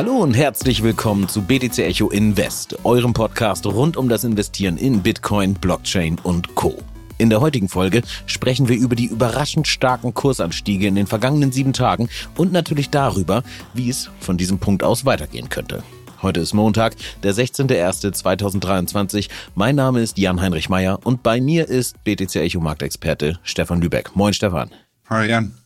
Hallo und herzlich willkommen zu BTC Echo Invest, eurem Podcast rund um das Investieren in Bitcoin, Blockchain und Co. In der heutigen Folge sprechen wir über die überraschend starken Kursanstiege in den vergangenen sieben Tagen und natürlich darüber, wie es von diesem Punkt aus weitergehen könnte. Heute ist Montag, der 16.01.2023. Mein Name ist Jan-Heinrich Meyer und bei mir ist BTC Echo Marktexperte Stefan Lübeck. Moin Stefan. Hi Jan.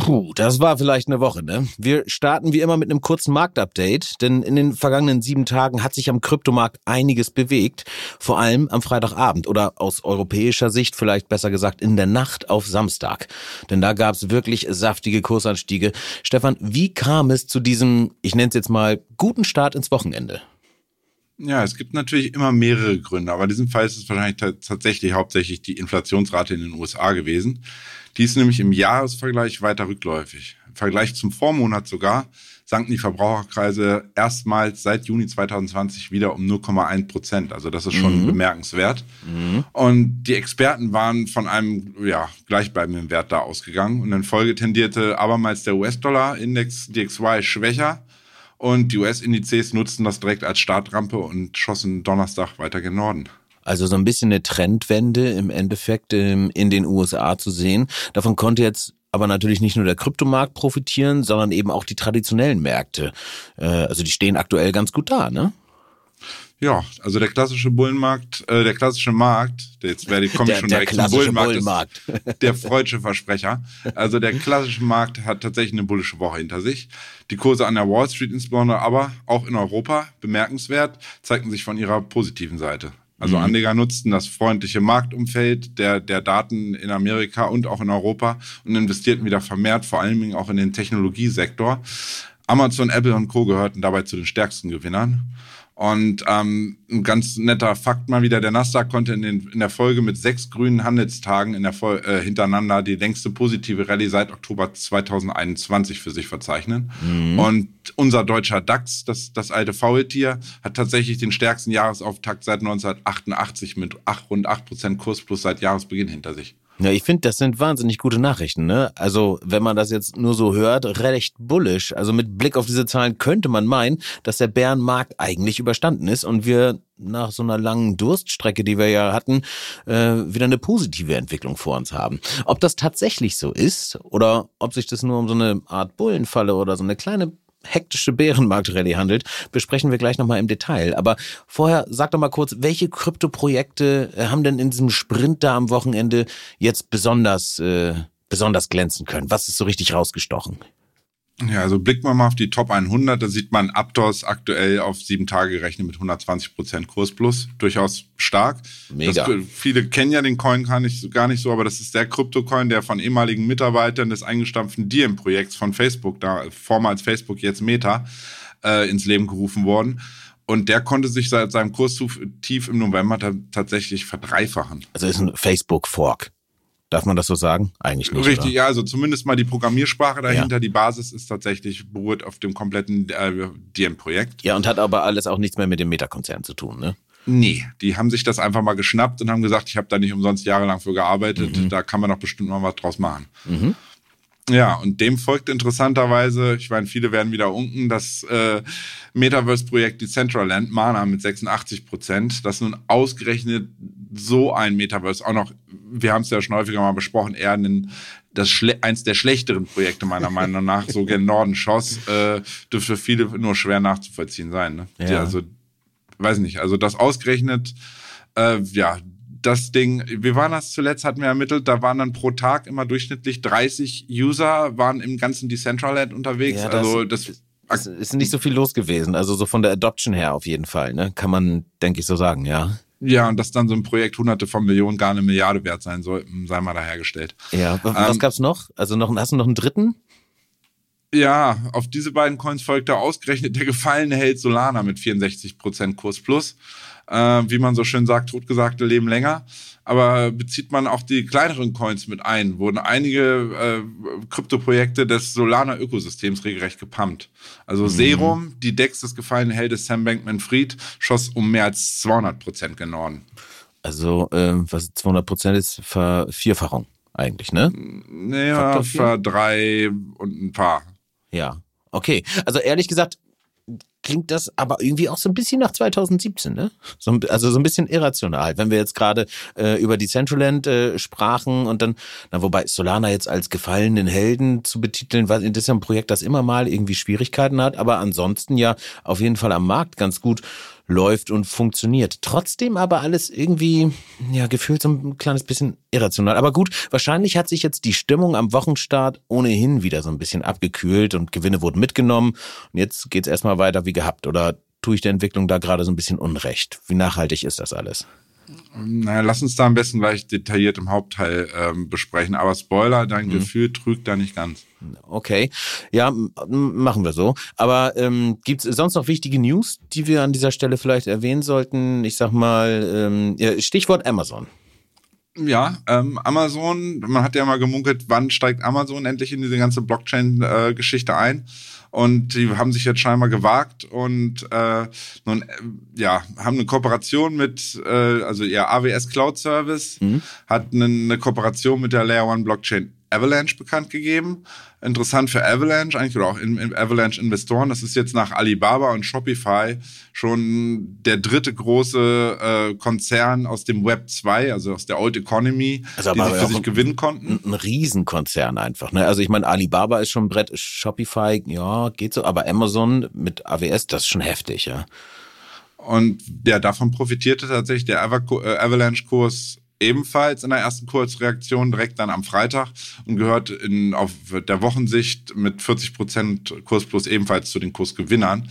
Puh, das war vielleicht eine Woche, ne? Wir starten wie immer mit einem kurzen Marktupdate, denn in den vergangenen sieben Tagen hat sich am Kryptomarkt einiges bewegt, vor allem am Freitagabend oder aus europäischer Sicht vielleicht besser gesagt in der Nacht auf Samstag. Denn da gab's wirklich saftige Kursanstiege. Stefan, wie kam es zu diesem, ich nenne es jetzt mal, guten Start ins Wochenende? Ja, es gibt natürlich immer mehrere Gründe, aber in diesem Fall ist es wahrscheinlich tatsächlich hauptsächlich die Inflationsrate in den USA gewesen. Die ist nämlich im Jahresvergleich weiter rückläufig. Im Vergleich zum Vormonat sogar sanken die Verbraucherkreise erstmals seit Juni 2020 wieder um 0,1 Prozent. Also das ist schon mhm. bemerkenswert. Mhm. Und die Experten waren von einem ja, gleichbleibenden Wert da ausgegangen. Und in Folge tendierte abermals der US-Dollar-Index DXY schwächer und die US-Indizes nutzten das direkt als Startrampe und schossen Donnerstag weiter gen Norden. Also so ein bisschen eine Trendwende im Endeffekt in den USA zu sehen. Davon konnte jetzt aber natürlich nicht nur der Kryptomarkt profitieren, sondern eben auch die traditionellen Märkte. Äh, also die stehen aktuell ganz gut da, ne? Ja, also der klassische Bullenmarkt, äh, der klassische Markt, jetzt werde ich komme ich schon der direkt zum Bullenmarkt, Bullenmarkt. der freudsche Versprecher. Also der klassische Markt hat tatsächlich eine bullische Woche hinter sich. Die Kurse an der Wall Street insbesondere, aber auch in Europa bemerkenswert, zeigten sich von ihrer positiven Seite. Also mhm. Anleger nutzten das freundliche Marktumfeld der, der Daten in Amerika und auch in Europa und investierten wieder vermehrt, vor allen Dingen auch in den Technologiesektor. Amazon, Apple und Co. gehörten dabei zu den stärksten Gewinnern. Und ähm, ein ganz netter Fakt mal wieder, der Nasdaq konnte in, den, in der Folge mit sechs grünen Handelstagen in der Vol äh, hintereinander die längste positive Rallye seit Oktober 2021 für sich verzeichnen. Mhm. Und unser deutscher DAX, das, das alte Faultier, hat tatsächlich den stärksten Jahresauftakt seit 1988 mit ach, rund 8% Kursplus seit Jahresbeginn hinter sich. Ja, ich finde, das sind wahnsinnig gute Nachrichten. Ne? Also, wenn man das jetzt nur so hört, recht bullisch. Also mit Blick auf diese Zahlen könnte man meinen, dass der Bärenmarkt eigentlich überstanden ist und wir nach so einer langen Durststrecke, die wir ja hatten, äh, wieder eine positive Entwicklung vor uns haben. Ob das tatsächlich so ist oder ob sich das nur um so eine Art Bullenfalle oder so eine kleine hektische Bärenmarktrallye handelt, besprechen wir gleich nochmal im Detail. Aber vorher sag doch mal kurz, welche Kryptoprojekte äh, haben denn in diesem Sprint da am Wochenende jetzt besonders, äh, besonders glänzen können? Was ist so richtig rausgestochen? Ja, also blicken wir mal auf die Top 100, da sieht man Aptos aktuell auf sieben Tage gerechnet mit 120 Prozent Kursplus, durchaus stark. Mega. Das, viele kennen ja den Coin gar nicht, gar nicht so, aber das ist der Krypto-Coin, der von ehemaligen Mitarbeitern des eingestampften Diem-Projekts von Facebook, da vormals Facebook, jetzt Meta, äh, ins Leben gerufen worden. Und der konnte sich seit seinem Kurstief im November tatsächlich verdreifachen. Also ist ein Facebook-Fork. Darf man das so sagen? Eigentlich nicht. Richtig, oder? ja, also zumindest mal die Programmiersprache dahinter. Ja. Die Basis ist tatsächlich beruht auf dem kompletten äh, DM-Projekt. Ja, und hat aber alles auch nichts mehr mit dem Meta-Konzern zu tun, ne? Nee, die haben sich das einfach mal geschnappt und haben gesagt, ich habe da nicht umsonst jahrelang für gearbeitet, mhm. da kann man doch bestimmt mal was draus machen. Mhm. Ja, und dem folgt interessanterweise, ich meine, viele werden wieder unken, das äh, Metaverse-Projekt Decentraland, Mana mit 86 Prozent, das nun ausgerechnet so ein Metaverse auch noch, wir haben es ja schon häufiger mal besprochen, eher ein, das eins der schlechteren Projekte meiner Meinung nach, so gen Norden schoss, äh, dürfte für viele nur schwer nachzuvollziehen sein. Ne? Ja. Die also, weiß nicht, also das ausgerechnet, äh, ja, das Ding, wie war das zuletzt, hatten wir ermittelt, da waren dann pro Tag immer durchschnittlich 30 User, waren im ganzen Decentraland unterwegs. Ja, das, also das es ist nicht so viel los gewesen. Also so von der Adoption her auf jeden Fall, ne? Kann man, denke ich, so sagen, ja. Ja, und dass dann so ein Projekt hunderte von Millionen gar eine Milliarde wert sein soll, sei mal dahergestellt. Ja, was ähm, gab's noch? Also noch, hast du noch einen dritten? Ja, auf diese beiden Coins folgte ausgerechnet der gefallene Held Solana mit 64% Kurs plus äh, wie man so schön sagt, totgesagte leben länger. Aber bezieht man auch die kleineren Coins mit ein, wurden einige äh, Kryptoprojekte des Solana-Ökosystems regelrecht gepumpt. Also mhm. Serum, die Dex des gefallenen Heldes Sam Bankman-Fried, schoss um mehr als 200 Prozent gen Norden. Also, äh, was 200 Prozent ist, Vervierfachung eigentlich, ne? Naja, ver drei und ein paar. Ja, okay. Also ehrlich gesagt, klingt das aber irgendwie auch so ein bisschen nach 2017, ne? So, also so ein bisschen irrational. Wenn wir jetzt gerade äh, über Decentraland äh, sprachen und dann, na, wobei Solana jetzt als gefallenen Helden zu betiteln, weil das ist ja ein Projekt, das immer mal irgendwie Schwierigkeiten hat, aber ansonsten ja auf jeden Fall am Markt ganz gut läuft und funktioniert. Trotzdem aber alles irgendwie, ja, gefühlt so ein kleines bisschen irrational. Aber gut, wahrscheinlich hat sich jetzt die Stimmung am Wochenstart ohnehin wieder so ein bisschen abgekühlt und Gewinne wurden mitgenommen. Und jetzt geht's erstmal weiter wie gehabt. Oder tue ich der Entwicklung da gerade so ein bisschen Unrecht? Wie nachhaltig ist das alles? Naja, lass uns da am besten gleich detailliert im Hauptteil ähm, besprechen. Aber Spoiler, dein mhm. Gefühl trügt da nicht ganz. Okay, ja, machen wir so. Aber ähm, gibt es sonst noch wichtige News, die wir an dieser Stelle vielleicht erwähnen sollten? Ich sag mal, ähm, Stichwort Amazon. Ja, ähm, Amazon, man hat ja mal gemunkelt, wann steigt Amazon endlich in diese ganze Blockchain-Geschichte äh, ein? Und die haben sich jetzt scheinbar gewagt und äh, nun, äh, ja, haben eine Kooperation mit, äh, also ihr AWS Cloud Service mhm. hat eine, eine Kooperation mit der Layer One Blockchain Avalanche bekannt gegeben. Interessant für Avalanche eigentlich oder auch in, in Avalanche Investoren. Das ist jetzt nach Alibaba und Shopify schon der dritte große äh, Konzern aus dem Web 2, also aus der Old Economy, also die sie für sich ein, gewinnen konnten. Ein, ein Riesenkonzern einfach. Ne? Also ich meine, Alibaba ist schon ein Brett, Shopify, ja, geht so, aber Amazon mit AWS, das ist schon heftig, ja. Und ja, davon profitierte tatsächlich der äh, Avalanche-Kurs ebenfalls in der ersten Kurzreaktion direkt dann am Freitag und gehört in, auf der Wochensicht mit 40 Prozent Kurs plus ebenfalls zu den Kursgewinnern.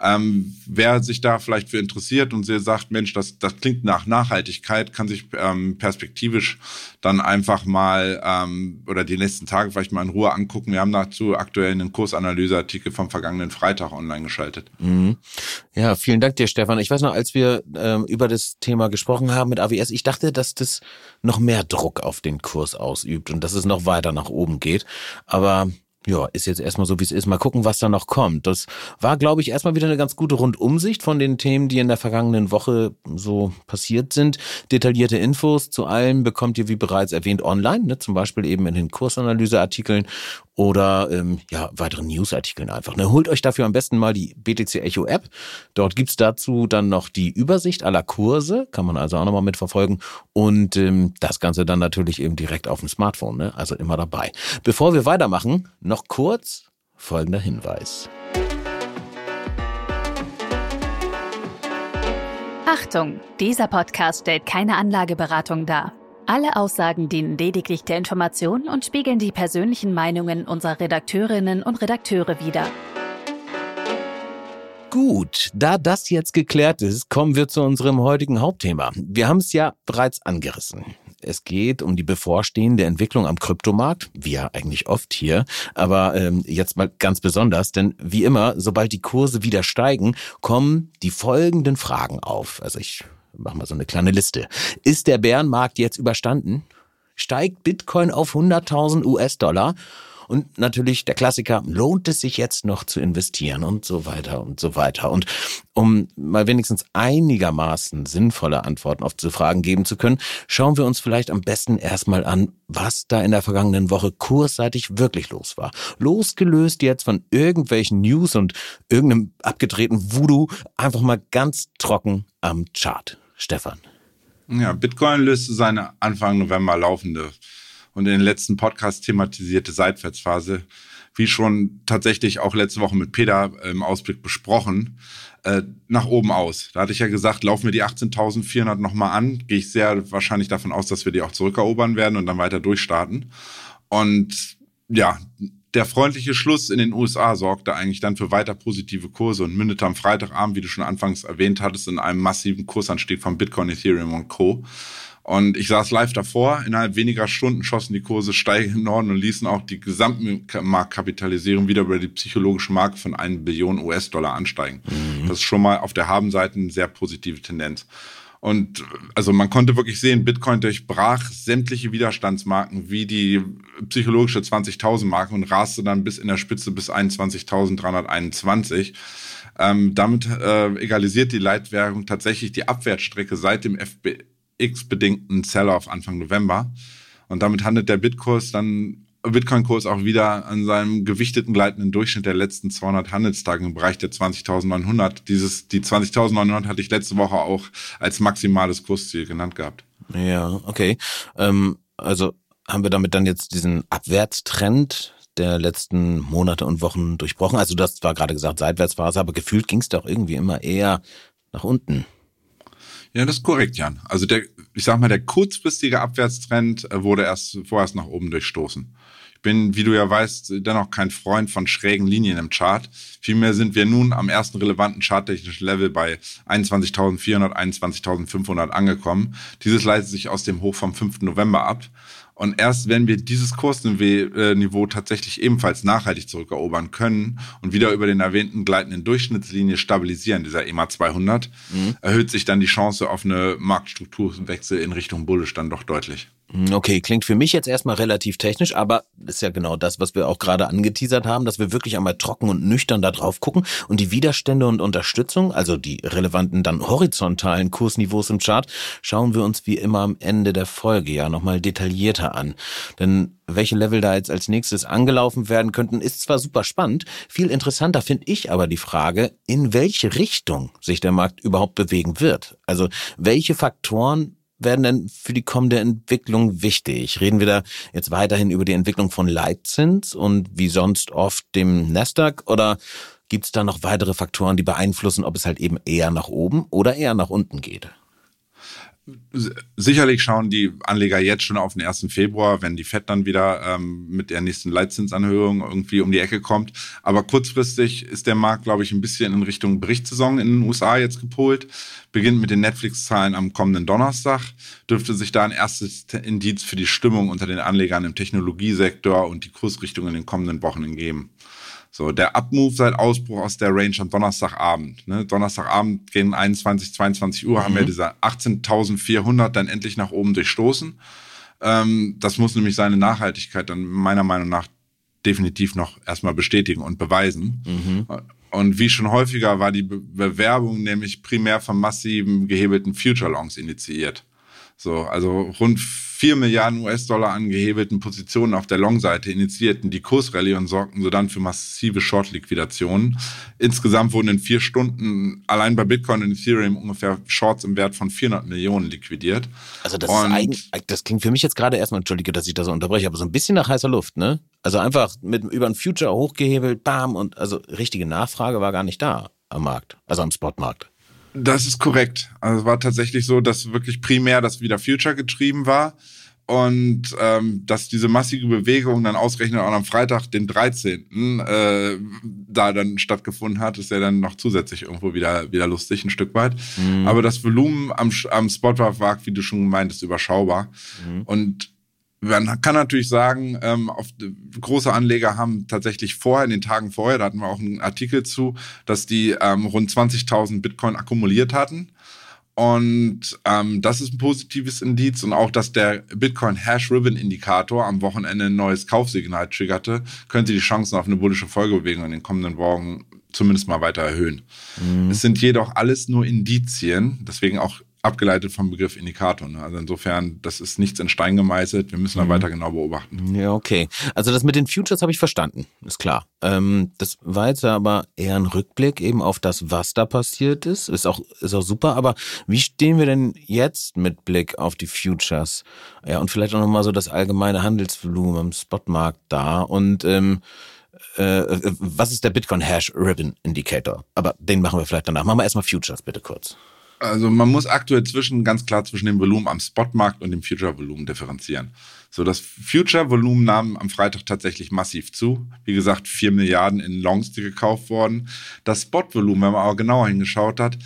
Ähm, wer sich da vielleicht für interessiert und sagt, Mensch, das, das klingt nach Nachhaltigkeit, kann sich ähm, perspektivisch dann einfach mal ähm, oder die nächsten Tage vielleicht mal in Ruhe angucken. Wir haben dazu aktuell einen Kursanalyseartikel vom vergangenen Freitag online geschaltet. Mhm. Ja, vielen Dank dir, Stefan. Ich weiß noch, als wir ähm, über das Thema gesprochen haben mit AWS, ich dachte, dass das noch mehr Druck auf den Kurs ausübt und dass es noch weiter nach oben geht. Aber ja, ist jetzt erstmal so, wie es ist. Mal gucken, was da noch kommt. Das war, glaube ich, erstmal wieder eine ganz gute Rundumsicht von den Themen, die in der vergangenen Woche so passiert sind. Detaillierte Infos zu allem bekommt ihr, wie bereits erwähnt, online, ne? zum Beispiel eben in den Kursanalyseartikeln oder ähm, ja, weiteren Newsartikeln einfach. Ne? Holt euch dafür am besten mal die BTC Echo App. Dort gibt's dazu dann noch die Übersicht aller Kurse, kann man also auch nochmal mitverfolgen. Und ähm, das Ganze dann natürlich eben direkt auf dem Smartphone, ne? also immer dabei. Bevor wir weitermachen, noch kurz folgender Hinweis. Achtung, dieser Podcast stellt keine Anlageberatung dar. Alle Aussagen dienen lediglich der Information und spiegeln die persönlichen Meinungen unserer Redakteurinnen und Redakteure wider. Gut, da das jetzt geklärt ist, kommen wir zu unserem heutigen Hauptthema. Wir haben es ja bereits angerissen. Es geht um die bevorstehende Entwicklung am Kryptomarkt, wie ja eigentlich oft hier, aber ähm, jetzt mal ganz besonders, denn wie immer, sobald die Kurse wieder steigen, kommen die folgenden Fragen auf. Also ich machen wir so eine kleine Liste. Ist der Bärenmarkt jetzt überstanden? Steigt Bitcoin auf 100.000 US-Dollar? Und natürlich der Klassiker, lohnt es sich jetzt noch zu investieren und so weiter und so weiter. Und um mal wenigstens einigermaßen sinnvolle Antworten auf diese Fragen geben zu können, schauen wir uns vielleicht am besten erstmal an, was da in der vergangenen Woche kursseitig wirklich los war. Losgelöst jetzt von irgendwelchen News und irgendeinem abgedrehten Voodoo, einfach mal ganz trocken am Chart. Stefan. Ja, Bitcoin löste seine Anfang November laufende und in den letzten Podcast thematisierte Seitwärtsphase, wie schon tatsächlich auch letzte Woche mit Peter im Ausblick besprochen, äh, nach oben aus. Da hatte ich ja gesagt, laufen wir die 18.400 nochmal an, gehe ich sehr wahrscheinlich davon aus, dass wir die auch zurückerobern werden und dann weiter durchstarten. Und ja, der freundliche Schluss in den USA sorgte eigentlich dann für weiter positive Kurse und mündete am Freitagabend, wie du schon anfangs erwähnt hattest, in einem massiven Kursanstieg von Bitcoin, Ethereum und Co. Und ich saß live davor. Innerhalb weniger Stunden schossen die Kurse steil in Norden und ließen auch die Gesamtmarktkapitalisierung wieder über die psychologische Marke von 1 Billion US-Dollar ansteigen. Mhm. Das ist schon mal auf der Habenseite eine sehr positive Tendenz. Und also man konnte wirklich sehen, Bitcoin durchbrach sämtliche Widerstandsmarken wie die psychologische 20.000 Marke und raste dann bis in der Spitze bis 21.321. Ähm, damit äh, egalisiert die Leitwährung tatsächlich die Abwärtsstrecke seit dem FBX-bedingten Sell-off Anfang November. Und damit handelt der Bitkurs dann Bitcoin-Kurs auch wieder an seinem gewichteten gleitenden Durchschnitt der letzten 200 Handelstage im Bereich der 20.900. Dieses, die 20.900 hatte ich letzte Woche auch als maximales Kursziel genannt gehabt. Ja, okay. Ähm, also haben wir damit dann jetzt diesen Abwärtstrend der letzten Monate und Wochen durchbrochen? Also du hast zwar gerade gesagt Seitwärtsphase, aber gefühlt ging es doch irgendwie immer eher nach unten. Ja, das ist korrekt, Jan. Also der, ich sag mal, der kurzfristige Abwärtstrend äh, wurde erst vorerst nach oben durchstoßen. Ich bin, wie du ja weißt, dennoch kein Freund von schrägen Linien im Chart. Vielmehr sind wir nun am ersten relevanten charttechnischen Level bei 21.400, 21.500 angekommen. Dieses leitet sich aus dem Hoch vom 5. November ab. Und erst wenn wir dieses Kursniveau tatsächlich ebenfalls nachhaltig zurückerobern können und wieder über den erwähnten gleitenden Durchschnittslinie stabilisieren, dieser EMA 200, mhm. erhöht sich dann die Chance auf eine Marktstrukturwechsel in Richtung Bullish dann doch deutlich. Hm, okay, klingt für mich jetzt erstmal relativ technisch, aber ist ja genau das, was wir auch gerade angeteasert haben, dass wir wirklich einmal trocken und nüchtern da drauf gucken und die Widerstände und Unterstützung, also die relevanten dann horizontalen Kursniveaus im Chart, schauen wir uns wie immer am Ende der Folge ja nochmal detaillierter an. Denn welche Level da jetzt als nächstes angelaufen werden könnten, ist zwar super spannend, viel interessanter finde ich aber die Frage, in welche Richtung sich der Markt überhaupt bewegen wird. Also welche Faktoren werden denn für die kommende Entwicklung wichtig? Reden wir da jetzt weiterhin über die Entwicklung von Leitzins und wie sonst oft dem Nasdaq oder gibt es da noch weitere Faktoren, die beeinflussen, ob es halt eben eher nach oben oder eher nach unten geht? Sicherlich schauen die Anleger jetzt schon auf den 1. Februar, wenn die FED dann wieder ähm, mit der nächsten Leitzinsanhörung irgendwie um die Ecke kommt. Aber kurzfristig ist der Markt, glaube ich, ein bisschen in Richtung Berichtssaison in den USA jetzt gepolt. Beginnt mit den Netflix-Zahlen am kommenden Donnerstag. Dürfte sich da ein erstes Indiz für die Stimmung unter den Anlegern im Technologiesektor und die Kursrichtung in den kommenden Wochen entgeben. So, der Abmove seit Ausbruch aus der Range am Donnerstagabend. Ne? Donnerstagabend gegen 21, 22 Uhr mhm. haben wir diese 18.400 dann endlich nach oben durchstoßen. Ähm, das muss nämlich seine Nachhaltigkeit dann meiner Meinung nach definitiv noch erstmal bestätigen und beweisen. Mhm. Und wie schon häufiger war die Be Bewerbung nämlich primär von massiven gehebelten Future Longs initiiert. So, also rund 4 Milliarden US-Dollar an gehebelten Positionen auf der Long-Seite initiierten die Kursrallye und sorgten sodann für massive Short-Liquidationen. Insgesamt wurden in vier Stunden allein bei Bitcoin und Ethereum ungefähr Shorts im Wert von 400 Millionen liquidiert. Also das, und ist eigentlich, das klingt für mich jetzt gerade erstmal, entschuldige, dass ich das so unterbreche, aber so ein bisschen nach heißer Luft, ne? Also einfach mit über ein Future hochgehebelt, bam, und also richtige Nachfrage war gar nicht da am Markt, also am Spotmarkt. Das ist korrekt. Also es war tatsächlich so, dass wirklich primär das wieder Future getrieben war und ähm, dass diese massige Bewegung dann ausgerechnet auch am Freitag, den 13. Äh, da dann stattgefunden hat, ist ja dann noch zusätzlich irgendwo wieder, wieder lustig, ein Stück weit. Mhm. Aber das Volumen am, am Spot war, wie du schon meintest, überschaubar. Mhm. Und man kann natürlich sagen, ähm, auf, große Anleger haben tatsächlich vorher, in den Tagen vorher, da hatten wir auch einen Artikel zu, dass die ähm, rund 20.000 Bitcoin akkumuliert hatten. Und ähm, das ist ein positives Indiz und auch, dass der Bitcoin Hash Ribbon Indikator am Wochenende ein neues Kaufsignal triggerte, könnte die Chancen auf eine bullische Folgebewegung in den kommenden Wochen zumindest mal weiter erhöhen. Mhm. Es sind jedoch alles nur Indizien, deswegen auch abgeleitet vom Begriff Indikator. Ne? Also insofern, das ist nichts in Stein gemeißelt. Wir müssen da mhm. weiter genau beobachten. Ja, okay. Also das mit den Futures habe ich verstanden, ist klar. Ähm, das war jetzt aber eher ein Rückblick eben auf das, was da passiert ist. Ist auch, ist auch super. Aber wie stehen wir denn jetzt mit Blick auf die Futures? Ja, und vielleicht auch nochmal so das allgemeine Handelsvolumen im Spotmarkt da und ähm, äh, was ist der Bitcoin Hash Ribbon Indicator? Aber den machen wir vielleicht danach. Machen wir erstmal Futures bitte kurz. Also man muss aktuell zwischen, ganz klar zwischen dem Volumen am Spotmarkt und dem Future-Volumen differenzieren. So, das Future-Volumen nahm am Freitag tatsächlich massiv zu. Wie gesagt, 4 Milliarden in Longs, die gekauft wurden. Das Spot-Volumen, wenn man aber genauer hingeschaut hat,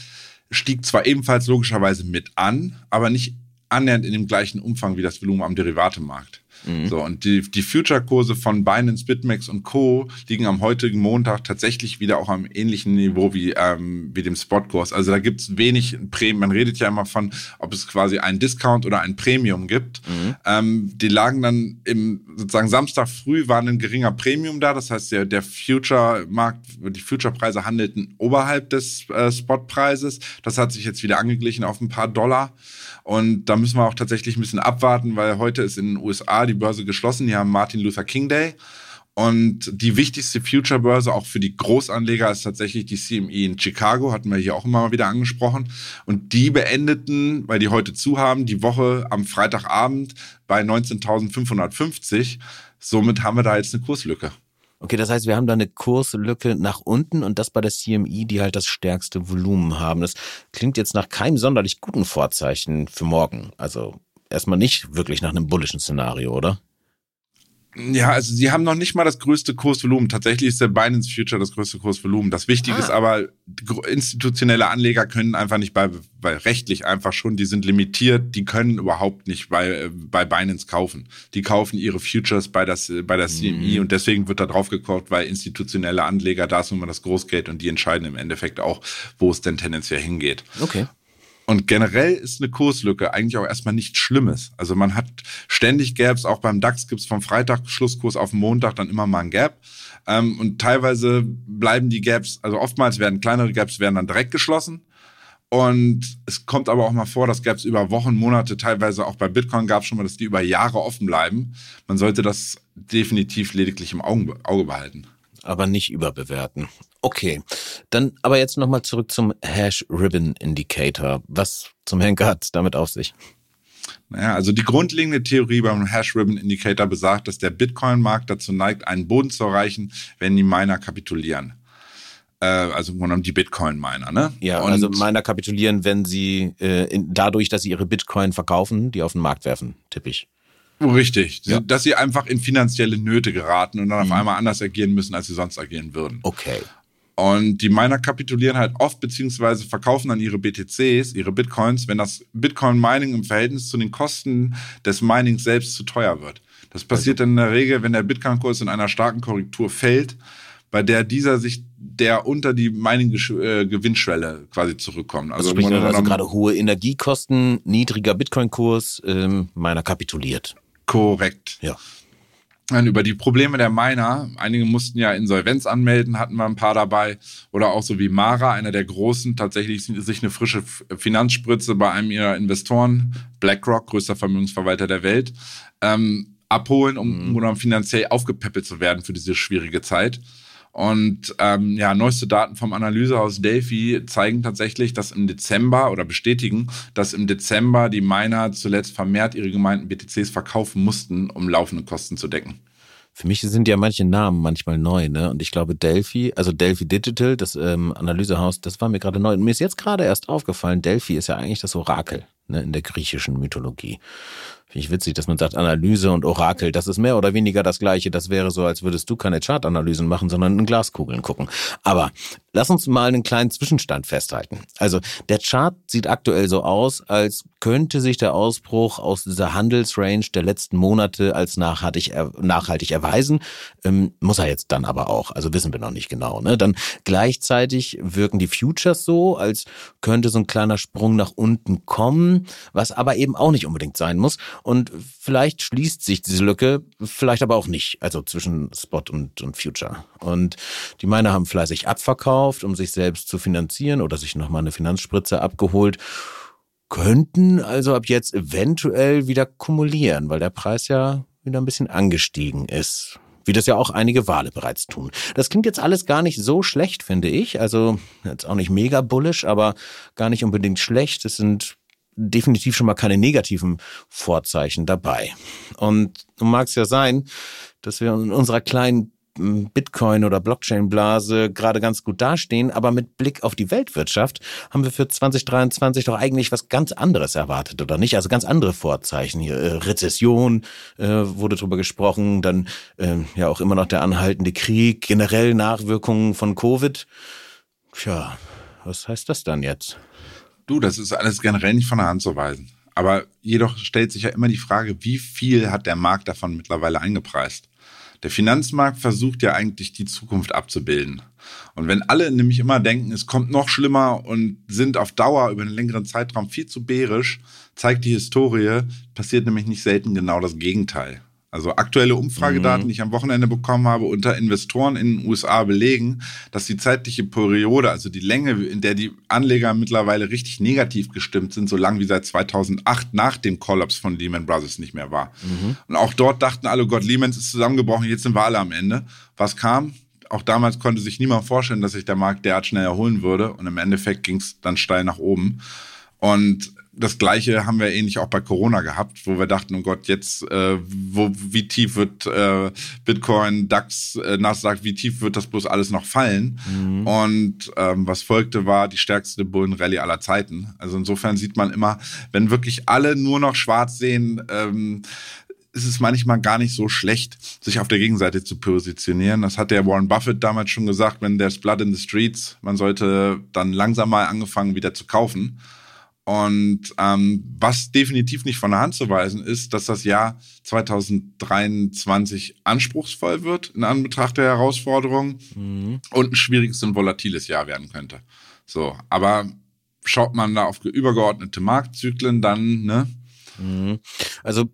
stieg zwar ebenfalls logischerweise mit an, aber nicht annähernd in dem gleichen Umfang wie das Volumen am Derivatemarkt. Mhm. So, und die, die Future-Kurse von Binance, BitMEX und Co. liegen am heutigen Montag tatsächlich wieder auch am ähnlichen Niveau wie, ähm, wie dem Spot-Kurs. Also da gibt es wenig Prämien. Man redet ja immer von, ob es quasi einen Discount oder ein Premium gibt. Mhm. Ähm, die lagen dann im sozusagen Samstag früh waren ein geringer Premium da. Das heißt, der, der Future-Markt, die Future-Preise handelten oberhalb des äh, Spot-Preises. Das hat sich jetzt wieder angeglichen auf ein paar Dollar. Und da müssen wir auch tatsächlich ein bisschen abwarten, weil heute ist in den USA die Börse geschlossen. Die haben Martin Luther King Day. Und die wichtigste Future-Börse auch für die Großanleger ist tatsächlich die CME in Chicago, hatten wir hier auch immer mal wieder angesprochen. Und die beendeten, weil die heute zu haben, die Woche am Freitagabend bei 19.550. Somit haben wir da jetzt eine Kurslücke. Okay, das heißt, wir haben da eine Kurslücke nach unten und das bei der CME, die halt das stärkste Volumen haben. Das klingt jetzt nach keinem sonderlich guten Vorzeichen für morgen. Also erstmal nicht wirklich nach einem bullischen Szenario, oder? Ja, also sie haben noch nicht mal das größte Kursvolumen. Tatsächlich ist der Binance Future das größte Kursvolumen. Das Wichtige ah. ist aber, institutionelle Anleger können einfach nicht bei, bei rechtlich einfach schon, die sind limitiert, die können überhaupt nicht bei, bei Binance kaufen. Die kaufen ihre Futures bei, das, bei der CME mhm. und deswegen wird da drauf gekocht, weil institutionelle Anleger, da ist nun mal das Großgeld und die entscheiden im Endeffekt auch, wo es denn tendenziell hingeht. Okay. Und generell ist eine Kurslücke eigentlich auch erstmal nichts Schlimmes. Also man hat ständig Gaps, auch beim DAX gibt es vom Freitag Schlusskurs auf Montag dann immer mal ein Gap. Ähm, und teilweise bleiben die Gaps, also oftmals werden kleinere Gaps werden dann direkt geschlossen. Und es kommt aber auch mal vor, dass Gaps über Wochen, Monate, teilweise auch bei Bitcoin gab es schon mal, dass die über Jahre offen bleiben. Man sollte das definitiv lediglich im Auge, Auge behalten aber nicht überbewerten. Okay, dann aber jetzt nochmal zurück zum Hash Ribbon Indicator. Was zum Henker hat damit auf sich? Naja, also die grundlegende Theorie beim Hash Ribbon Indicator besagt, dass der Bitcoin-Markt dazu neigt, einen Boden zu erreichen, wenn die Miner kapitulieren. Äh, also die Bitcoin-Miner, ne? Ja, Und also Miner kapitulieren, wenn sie äh, in, dadurch, dass sie ihre Bitcoin verkaufen, die auf den Markt werfen, tippe ich. Richtig, ja. dass sie einfach in finanzielle Nöte geraten und dann mhm. auf einmal anders agieren müssen, als sie sonst agieren würden. Okay. Und die Miner kapitulieren halt oft beziehungsweise verkaufen dann ihre BTCs, ihre Bitcoins, wenn das Bitcoin-Mining im Verhältnis zu den Kosten des Minings selbst zu teuer wird. Das passiert also. dann in der Regel, wenn der Bitcoin-Kurs in einer starken Korrektur fällt, bei der dieser sich der unter die Mining-Gewinnschwelle äh, quasi zurückkommt. Also, also, also gerade hohe Energiekosten, niedriger Bitcoin-Kurs, ähm, Miner kapituliert. Korrekt. Ja. Dann über die Probleme der Miner. Einige mussten ja Insolvenz anmelden, hatten wir ein paar dabei. Oder auch so wie Mara, einer der großen, tatsächlich sich eine frische Finanzspritze bei einem ihrer Investoren, BlackRock, größter Vermögensverwalter der Welt, ähm, abholen, um, mhm. um finanziell aufgepäppelt zu werden für diese schwierige Zeit. Und ähm, ja, neueste Daten vom Analysehaus Delphi zeigen tatsächlich, dass im Dezember oder bestätigen, dass im Dezember die Miner zuletzt vermehrt ihre gemeinten BTCs verkaufen mussten, um laufende Kosten zu decken. Für mich sind ja manche Namen manchmal neu, ne? Und ich glaube Delphi, also Delphi Digital, das ähm, Analysehaus, das war mir gerade neu. Und mir ist jetzt gerade erst aufgefallen, Delphi ist ja eigentlich das Orakel ne, in der griechischen Mythologie. Finde ich witzig, dass man sagt Analyse und Orakel. Das ist mehr oder weniger das Gleiche. Das wäre so, als würdest du keine Chartanalysen machen, sondern in Glaskugeln gucken. Aber lass uns mal einen kleinen Zwischenstand festhalten. Also der Chart sieht aktuell so aus, als könnte sich der Ausbruch aus dieser Handelsrange der letzten Monate als nachhaltig, nachhaltig erweisen. Ähm, muss er jetzt dann aber auch. Also wissen wir noch nicht genau. Ne? Dann gleichzeitig wirken die Futures so, als könnte so ein kleiner Sprung nach unten kommen, was aber eben auch nicht unbedingt sein muss. Und vielleicht schließt sich diese Lücke, vielleicht aber auch nicht, also zwischen Spot und, und Future. Und die Miner haben fleißig abverkauft, um sich selbst zu finanzieren oder sich nochmal eine Finanzspritze abgeholt könnten also ab jetzt eventuell wieder kumulieren, weil der Preis ja wieder ein bisschen angestiegen ist. Wie das ja auch einige Wale bereits tun. Das klingt jetzt alles gar nicht so schlecht, finde ich. Also jetzt auch nicht mega bullish, aber gar nicht unbedingt schlecht. Es sind definitiv schon mal keine negativen Vorzeichen dabei. Und nun mag es ja sein, dass wir in unserer kleinen Bitcoin- oder Blockchain-Blase gerade ganz gut dastehen, aber mit Blick auf die Weltwirtschaft haben wir für 2023 doch eigentlich was ganz anderes erwartet, oder nicht? Also ganz andere Vorzeichen hier. Äh, Rezession äh, wurde drüber gesprochen, dann äh, ja auch immer noch der anhaltende Krieg, generell Nachwirkungen von Covid. Tja, was heißt das dann jetzt? Du, das ist alles generell nicht von der Hand zu weisen. Aber jedoch stellt sich ja immer die Frage, wie viel hat der Markt davon mittlerweile eingepreist? Der Finanzmarkt versucht ja eigentlich die Zukunft abzubilden. Und wenn alle nämlich immer denken, es kommt noch schlimmer und sind auf Dauer über einen längeren Zeitraum viel zu bärisch, zeigt die Historie, passiert nämlich nicht selten genau das Gegenteil. Also aktuelle Umfragedaten, mhm. die ich am Wochenende bekommen habe, unter Investoren in den USA belegen, dass die zeitliche Periode, also die Länge, in der die Anleger mittlerweile richtig negativ gestimmt sind, so lang wie seit 2008 nach dem Kollaps von Lehman Brothers nicht mehr war. Mhm. Und auch dort dachten alle, Gott, Lehman ist zusammengebrochen, jetzt sind wir alle am Ende. Was kam? Auch damals konnte sich niemand vorstellen, dass sich der Markt derart schnell erholen würde. Und im Endeffekt ging es dann steil nach oben. Und das Gleiche haben wir ähnlich auch bei Corona gehabt, wo wir dachten, oh Gott, jetzt, äh, wo, wie tief wird äh, Bitcoin, DAX, äh, Nasdaq, wie tief wird das bloß alles noch fallen? Mhm. Und ähm, was folgte, war die stärkste Bullenrallye aller Zeiten. Also insofern sieht man immer, wenn wirklich alle nur noch schwarz sehen, ähm, ist es manchmal gar nicht so schlecht, sich auf der Gegenseite zu positionieren. Das hat der Warren Buffett damals schon gesagt, wenn there's blood in the streets, man sollte dann langsam mal angefangen wieder zu kaufen. Und ähm, was definitiv nicht von der Hand zu weisen ist, dass das Jahr 2023 anspruchsvoll wird in Anbetracht der Herausforderungen mhm. und ein schwieriges und volatiles Jahr werden könnte. So, aber schaut man da auf übergeordnete Marktzyklen, dann, ne? Mhm. Also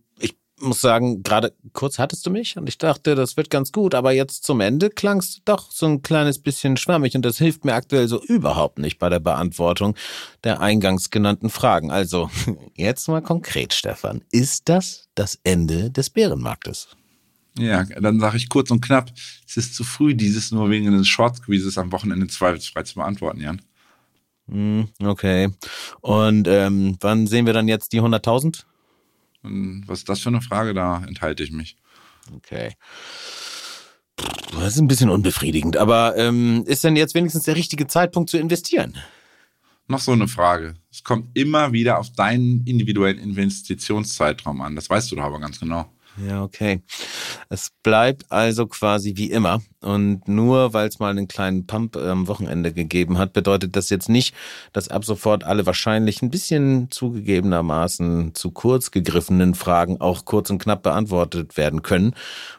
muss sagen, gerade kurz hattest du mich und ich dachte, das wird ganz gut, aber jetzt zum Ende klangst du doch so ein kleines bisschen schwammig und das hilft mir aktuell so überhaupt nicht bei der Beantwortung der eingangs genannten Fragen. Also jetzt mal konkret, Stefan, ist das das Ende des Bärenmarktes? Ja, dann sage ich kurz und knapp, es ist zu früh, dieses nur wegen des Short Squeezes am Wochenende zweifelsfrei zu beantworten, Jan. Hm, okay. Und ähm, wann sehen wir dann jetzt die 100.000? Was ist das für eine Frage? Da enthalte ich mich. Okay. Das ist ein bisschen unbefriedigend, aber ähm, ist denn jetzt wenigstens der richtige Zeitpunkt zu investieren? Noch so eine Frage. Es kommt immer wieder auf deinen individuellen Investitionszeitraum an. Das weißt du doch aber ganz genau. Ja, okay. Es bleibt also quasi wie immer. Und nur weil es mal einen kleinen Pump am Wochenende gegeben hat, bedeutet das jetzt nicht, dass ab sofort alle wahrscheinlich ein bisschen zugegebenermaßen zu kurz gegriffenen Fragen auch kurz und knapp beantwortet werden können.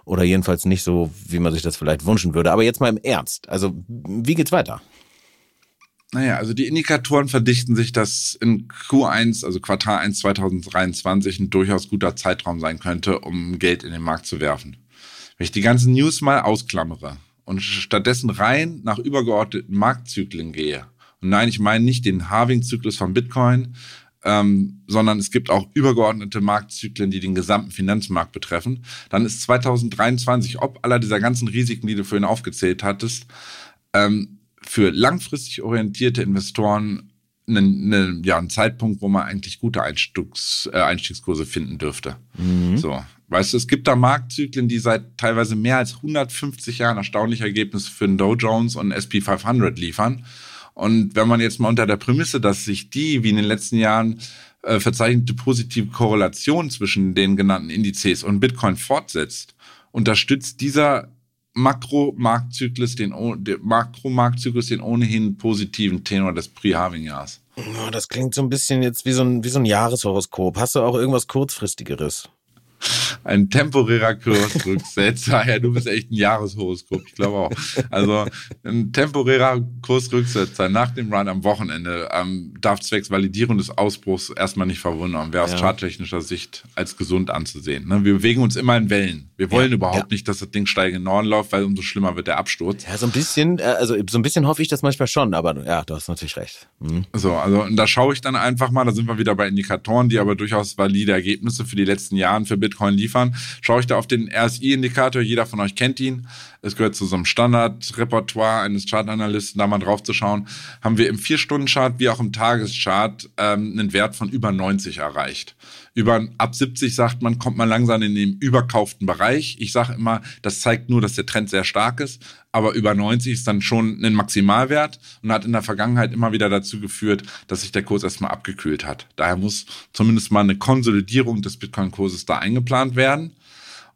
Oder jedenfalls nicht so, wie man sich das vielleicht wünschen würde. Aber jetzt mal im Ernst. Also, wie geht's weiter? Naja, also die Indikatoren verdichten sich, dass in Q1, also Quartal 1 2023, ein durchaus guter Zeitraum sein könnte, um Geld in den Markt zu werfen. Wenn ich die ganzen News mal ausklammere und stattdessen rein nach übergeordneten Marktzyklen gehe, und nein, ich meine nicht den Halving-Zyklus von Bitcoin, ähm, sondern es gibt auch übergeordnete Marktzyklen, die den gesamten Finanzmarkt betreffen, dann ist 2023, ob aller dieser ganzen Risiken, die du vorhin aufgezählt hattest, ähm, für langfristig orientierte Investoren einen, einen, ja, ein Zeitpunkt, wo man eigentlich gute Einstiegs, äh, Einstiegskurse finden dürfte. Mhm. So. Weißt du, es gibt da Marktzyklen, die seit teilweise mehr als 150 Jahren erstaunliche Ergebnisse für den Dow Jones und SP 500 liefern. Und wenn man jetzt mal unter der Prämisse, dass sich die, wie in den letzten Jahren, äh, verzeichnete positive Korrelation zwischen den genannten Indizes und Bitcoin fortsetzt, unterstützt dieser Makromarktzyklus, den, den Makromarktzyklus, den ohnehin positiven Tenor des Pre-Halving-Jahres. Oh, das klingt so ein bisschen jetzt wie so ein, wie so ein Jahreshoroskop. Hast du auch irgendwas kurzfristigeres? Ein temporärer Kursrücksetzer. ja, du bist echt ein Jahreshoroskop, ich glaube auch. Also ein temporärer Kursrücksetzer nach dem Run am Wochenende ähm, darf zwecks Validierung des Ausbruchs erstmal nicht verwundern, wäre aus ja. charttechnischer Sicht als gesund anzusehen. Ne? Wir bewegen uns immer in Wellen. Wir wollen ja, überhaupt ja. nicht, dass das Ding steil in Norden läuft, weil umso schlimmer wird der Absturz. Ja, so ein bisschen, äh, also so ein bisschen hoffe ich das manchmal schon, aber ja, du hast natürlich recht. Mhm. So, also und da schaue ich dann einfach mal, da sind wir wieder bei Indikatoren, die aber durchaus valide Ergebnisse für die letzten Jahre für Bitcoin liefern. Schaue ich da auf den RSI-Indikator, jeder von euch kennt ihn. Es gehört zu so einem Standardrepertoire eines Chartanalysten, da mal drauf zu schauen. Haben wir im Vier-Stunden-Chart wie auch im Tageschart ähm, einen Wert von über 90 erreicht. Über ab 70 sagt man, kommt man langsam in den überkauften Bereich. Ich sage immer, das zeigt nur, dass der Trend sehr stark ist, aber über 90 ist dann schon ein Maximalwert und hat in der Vergangenheit immer wieder dazu geführt, dass sich der Kurs erstmal abgekühlt hat. Daher muss zumindest mal eine Konsolidierung des Bitcoin-Kurses da eingeplant werden.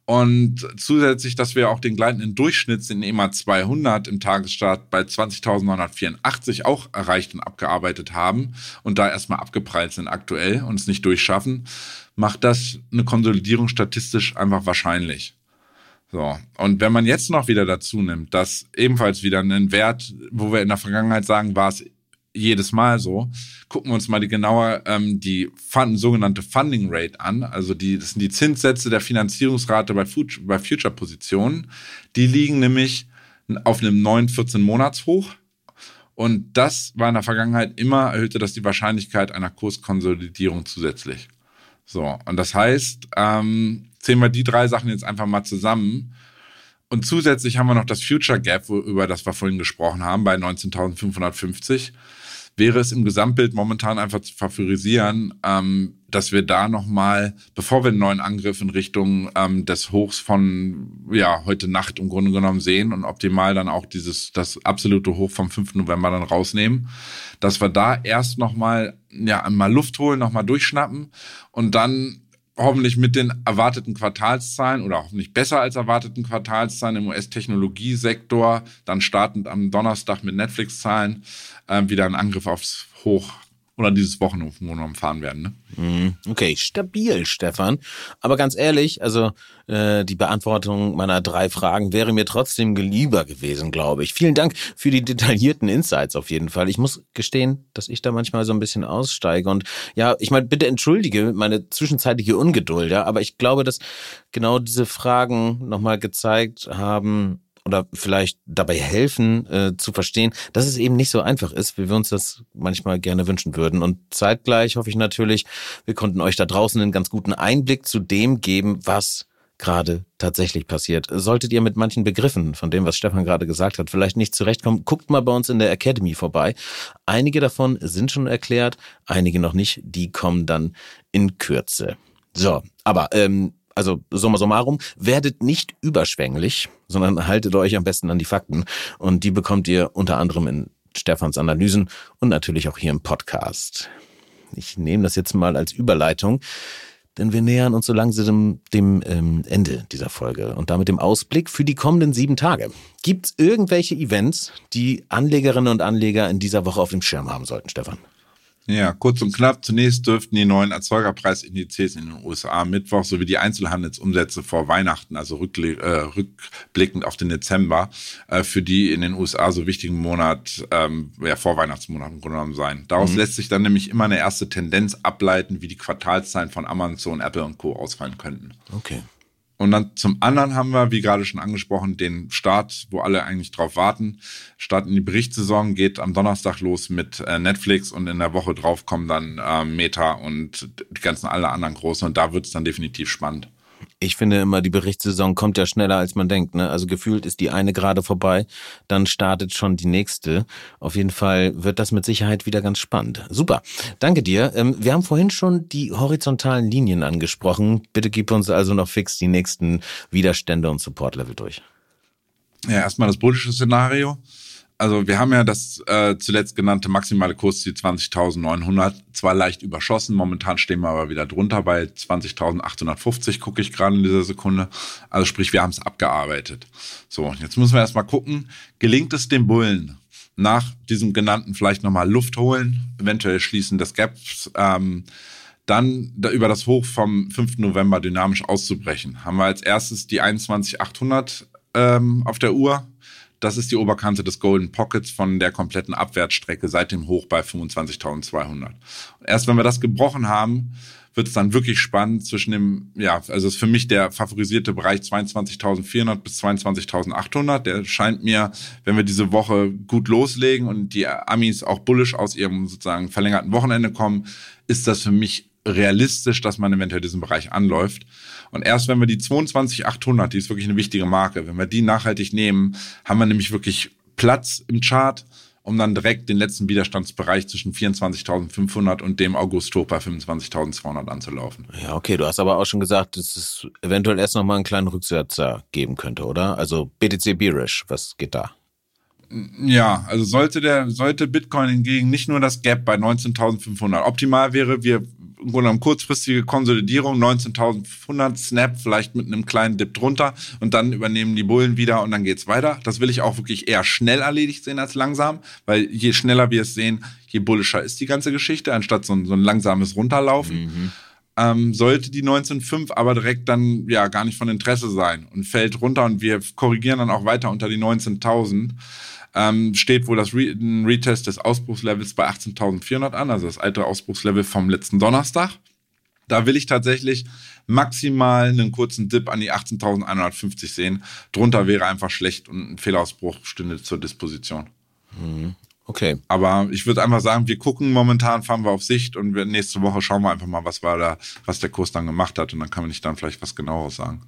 Und zusätzlich, dass wir auch den gleitenden Durchschnitt in EMA 200 im Tagesstart bei 20.984 auch erreicht und abgearbeitet haben und da erstmal abgeprallt sind aktuell und es nicht durchschaffen, macht das eine Konsolidierung statistisch einfach wahrscheinlich. So. Und wenn man jetzt noch wieder dazu nimmt, dass ebenfalls wieder einen Wert, wo wir in der Vergangenheit sagen, war es jedes Mal so. Gucken wir uns mal die genauer ähm, die Fund, sogenannte Funding Rate an. Also die, das sind die Zinssätze der Finanzierungsrate bei, Future, bei Future-Positionen. Die liegen nämlich auf einem neuen 14-Monats-Hoch. Und das war in der Vergangenheit immer, erhöhte das die Wahrscheinlichkeit einer Kurskonsolidierung zusätzlich. So, und das heißt, ähm, zählen wir die drei Sachen jetzt einfach mal zusammen. Und zusätzlich haben wir noch das Future Gap, über das wir vorhin gesprochen haben, bei 19.550 wäre es im Gesamtbild momentan einfach zu favorisieren, ähm, dass wir da nochmal, bevor wir einen neuen Angriff in Richtung ähm, des Hochs von ja heute Nacht im Grunde genommen sehen und optimal dann auch dieses das absolute Hoch vom 5. November dann rausnehmen, dass wir da erst nochmal ja mal Luft holen, nochmal durchschnappen und dann hoffentlich mit den erwarteten Quartalszahlen oder hoffentlich besser als erwarteten Quartalszahlen im US-Technologiesektor, dann startend am Donnerstag mit Netflix-Zahlen, äh, wieder ein Angriff aufs Hoch oder dieses Wochenhof fahren werden. Ne? Mhm. Okay, stabil, Stefan. Aber ganz ehrlich, also äh, die Beantwortung meiner drei Fragen wäre mir trotzdem gelieber gewesen, glaube ich. Vielen Dank für die detaillierten Insights auf jeden Fall. Ich muss gestehen, dass ich da manchmal so ein bisschen aussteige. Und ja, ich meine, bitte entschuldige meine zwischenzeitige Ungeduld, ja, aber ich glaube, dass genau diese Fragen nochmal gezeigt haben, oder vielleicht dabei helfen äh, zu verstehen, dass es eben nicht so einfach ist, wie wir uns das manchmal gerne wünschen würden. Und zeitgleich hoffe ich natürlich, wir konnten euch da draußen einen ganz guten Einblick zu dem geben, was gerade tatsächlich passiert. Solltet ihr mit manchen Begriffen von dem, was Stefan gerade gesagt hat, vielleicht nicht zurechtkommen, guckt mal bei uns in der Academy vorbei. Einige davon sind schon erklärt, einige noch nicht. Die kommen dann in Kürze. So, aber ähm, also summa summarum, werdet nicht überschwänglich, sondern haltet euch am besten an die Fakten. Und die bekommt ihr unter anderem in Stefans Analysen und natürlich auch hier im Podcast. Ich nehme das jetzt mal als Überleitung, denn wir nähern uns so langsam dem ähm, Ende dieser Folge und damit dem Ausblick für die kommenden sieben Tage. Gibt es irgendwelche Events, die Anlegerinnen und Anleger in dieser Woche auf dem Schirm haben sollten, Stefan? Ja, kurz und knapp. Zunächst dürften die neuen Erzeugerpreisindizes in den USA Mittwoch sowie die Einzelhandelsumsätze vor Weihnachten, also rückle äh, rückblickend auf den Dezember, äh, für die in den USA so wichtigen Monat, ähm, ja, Vorweihnachtsmonat im Grunde genommen sein. Daraus mhm. lässt sich dann nämlich immer eine erste Tendenz ableiten, wie die Quartalszahlen von Amazon, Apple und Co. ausfallen könnten. Okay. Und dann zum anderen haben wir, wie gerade schon angesprochen, den Start, wo alle eigentlich drauf warten. Start in die Berichtssaison geht am Donnerstag los mit äh, Netflix und in der Woche drauf kommen dann äh, Meta und die ganzen alle anderen großen und da wird es dann definitiv spannend ich finde immer, die Berichtssaison kommt ja schneller, als man denkt. Ne? Also gefühlt ist die eine gerade vorbei, dann startet schon die nächste. Auf jeden Fall wird das mit Sicherheit wieder ganz spannend. Super, danke dir. Ähm, wir haben vorhin schon die horizontalen Linien angesprochen. Bitte gib uns also noch fix die nächsten Widerstände und Support-Level durch. Ja, erstmal das bullische Szenario also wir haben ja das äh, zuletzt genannte maximale Kursziel 20.900 zwar leicht überschossen, momentan stehen wir aber wieder drunter bei 20.850, gucke ich gerade in dieser Sekunde. Also sprich, wir haben es abgearbeitet. So, jetzt müssen wir erstmal gucken, gelingt es dem Bullen nach diesem genannten vielleicht nochmal Luft holen, eventuell schließen des Gaps, ähm, dann da über das Hoch vom 5. November dynamisch auszubrechen. Haben wir als erstes die 21.800 ähm, auf der Uhr das ist die Oberkante des Golden Pockets von der kompletten Abwärtsstrecke seit dem Hoch bei 25.200. Erst wenn wir das gebrochen haben, wird es dann wirklich spannend zwischen dem, ja, also ist für mich der favorisierte Bereich 22.400 bis 22.800. Der scheint mir, wenn wir diese Woche gut loslegen und die Amis auch bullisch aus ihrem sozusagen verlängerten Wochenende kommen, ist das für mich realistisch, dass man eventuell diesen Bereich anläuft. Und erst wenn wir die 22800, die ist wirklich eine wichtige Marke, wenn wir die nachhaltig nehmen, haben wir nämlich wirklich Platz im Chart, um dann direkt den letzten Widerstandsbereich zwischen 24.500 und dem August-Hoch bei 25.200 anzulaufen. Ja, okay, du hast aber auch schon gesagt, dass es eventuell erst nochmal einen kleinen Rücksetzer geben könnte, oder? Also BTC Bearish, was geht da? Ja, also sollte der, sollte Bitcoin hingegen nicht nur das Gap bei 19.500. Optimal wäre, wir im Grunde genommen kurzfristige Konsolidierung, 19.500 Snap, vielleicht mit einem kleinen Dip drunter und dann übernehmen die Bullen wieder und dann geht's weiter. Das will ich auch wirklich eher schnell erledigt sehen als langsam, weil je schneller wir es sehen, je bullischer ist die ganze Geschichte, anstatt so ein, so ein langsames Runterlaufen. Mhm. Ähm, sollte die 19.5 aber direkt dann ja gar nicht von Interesse sein und fällt runter und wir korrigieren dann auch weiter unter die 19.000 ähm, steht wohl das Re ein Retest des Ausbruchslevels bei 18.400 an, also das alte Ausbruchslevel vom letzten Donnerstag. Da will ich tatsächlich maximal einen kurzen Dip an die 18.150 sehen. Drunter wäre einfach schlecht und ein Fehlausbruch stünde zur Disposition. Mhm. Okay. Aber ich würde einfach sagen, wir gucken momentan, fahren wir auf Sicht und wir, nächste Woche schauen wir einfach mal, was war da, was der Kurs dann gemacht hat und dann kann man nicht dann vielleicht was genaueres sagen.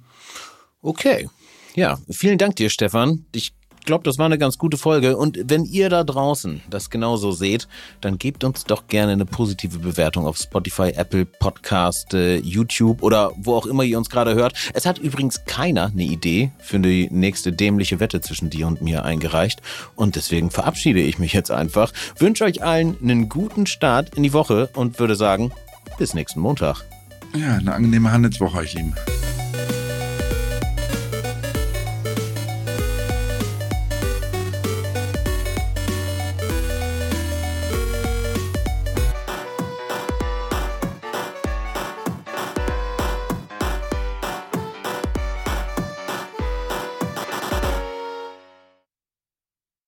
Okay. Ja, vielen Dank dir, Stefan. Ich glaube, das war eine ganz gute Folge. Und wenn ihr da draußen das genauso seht, dann gebt uns doch gerne eine positive Bewertung auf Spotify, Apple Podcast, äh, YouTube oder wo auch immer ihr uns gerade hört. Es hat übrigens keiner eine Idee für die nächste dämliche Wette zwischen dir und mir eingereicht. Und deswegen verabschiede ich mich jetzt einfach. Wünsche euch allen einen guten Start in die Woche und würde sagen, bis nächsten Montag. Ja, eine angenehme Handelswoche euch, Lieben.